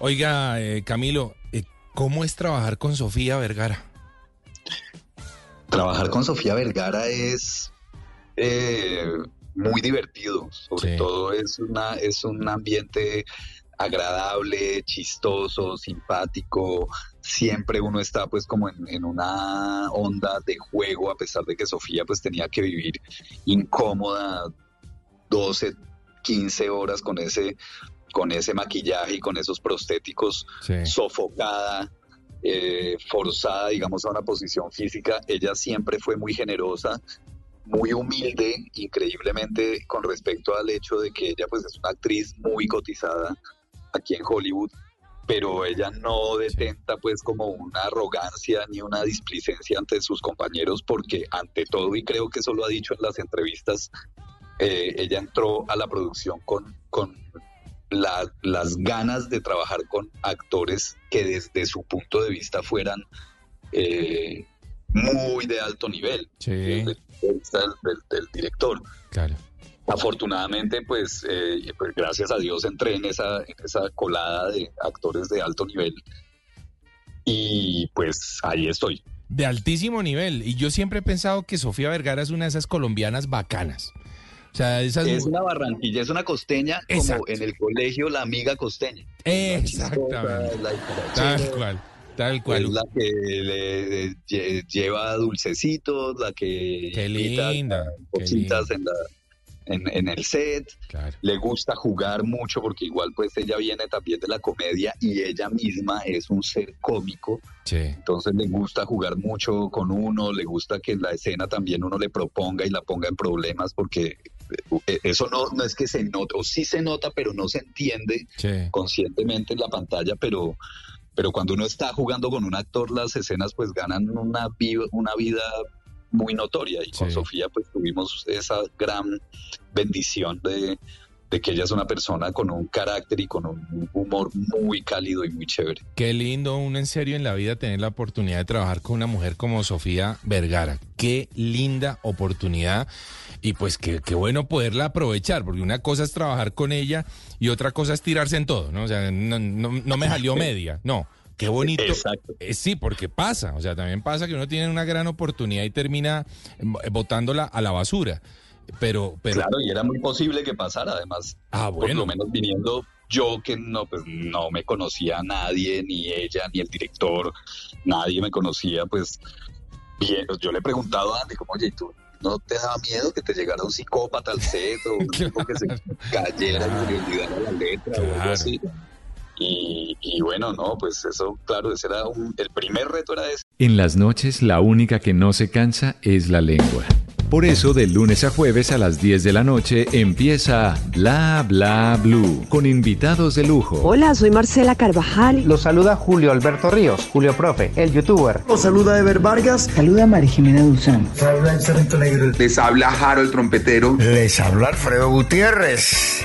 Oiga, eh, Camilo, eh, ¿cómo es trabajar con Sofía Vergara? Trabajar con Sofía Vergara es eh, muy divertido, sobre todo es, una, es un ambiente agradable, chistoso, simpático. Siempre uno está pues como en, una onda de juego, a pesar de que Sofía pues tenía que vivir incómoda 12, 15 horas con ese, con ese maquillaje y con esos prostéticos, sofocada. Eh, forzada, digamos, a una posición física, ella siempre fue muy generosa, muy humilde, increíblemente con respecto al hecho de que ella pues es una actriz muy cotizada aquí en Hollywood, pero ella no detenta pues como una arrogancia ni una displicencia ante sus compañeros porque ante todo, y creo que eso lo ha dicho en las entrevistas, eh, ella entró a la producción con, con las ganas de trabajar con actores que desde su punto de vista fueran eh, muy de alto nivel del, director. Claro. Afortunadamente, pues, eh, pues, gracias a Dios entré en esa, en esa colada de actores de alto nivel y pues ahí estoy. De altísimo nivel. Y yo siempre he pensado que Sofía Vergara es una de esas colombianas bacanas. O sea, Es una barranquilla, es una costeña, como en el colegio la amiga costeña. Exactamente. Tal cual. Tal cual. Es la que le, lleva dulcecitos, la que qué linda, cositas en la en, el set, le gusta jugar mucho porque igual pues ella viene también de la comedia y ella misma es un ser cómico, entonces le gusta jugar mucho con uno, le gusta que en la escena también uno le proponga y la ponga en problemas porque eso no, no es que se nota, o sí se nota pero no se entiende conscientemente en la pantalla, pero pero cuando uno está jugando con un actor, las escenas pues ganan una, una vida muy notoria. Y con Sofía pues tuvimos esa gran bendición de, que ella es una persona con un carácter y con un humor muy cálido y muy chévere. Qué lindo, uno en serio en la vida tener la oportunidad de trabajar con una mujer como Sofía Vergara. Qué linda oportunidad y pues qué, qué bueno poderla aprovechar, porque una cosa es trabajar con ella y otra cosa es tirarse en todo, ¿no? O sea, no, no me salió media, no. Qué bonito. Exacto. Eh, sí, porque pasa. O sea, también pasa que uno tiene una gran oportunidad y termina eh, botándola a la basura. Pero, pero... Claro, y era muy posible que pasara, además. Ah, bueno. Por lo menos viniendo yo que no, pues no me conocía a nadie, ni ella, ni el director, nadie me conocía, pues bien, yo le he preguntado a Andy, como, oye, ¿tú no te daba miedo que te llegara un psicópata al set o un tipo que se cayera y le olvidara la letra o algo así? Y, bueno, no, pues eso, claro, ese era el primer reto era ese. En las noches la única que no se cansa es la lengua. Por eso, de lunes a jueves a las 10 de la noche empieza Bla Bla Blue con invitados de lujo. Hola, soy Marcela Carvajal. Los saluda Julio Alberto Ríos, Julio Profe, el youtuber. Los saluda Ever Vargas. Saluda María Jimena Dulzán. Saluda el Cerrito Negro. Les habla Harold Trompetero. Les habla Alfredo Gutiérrez.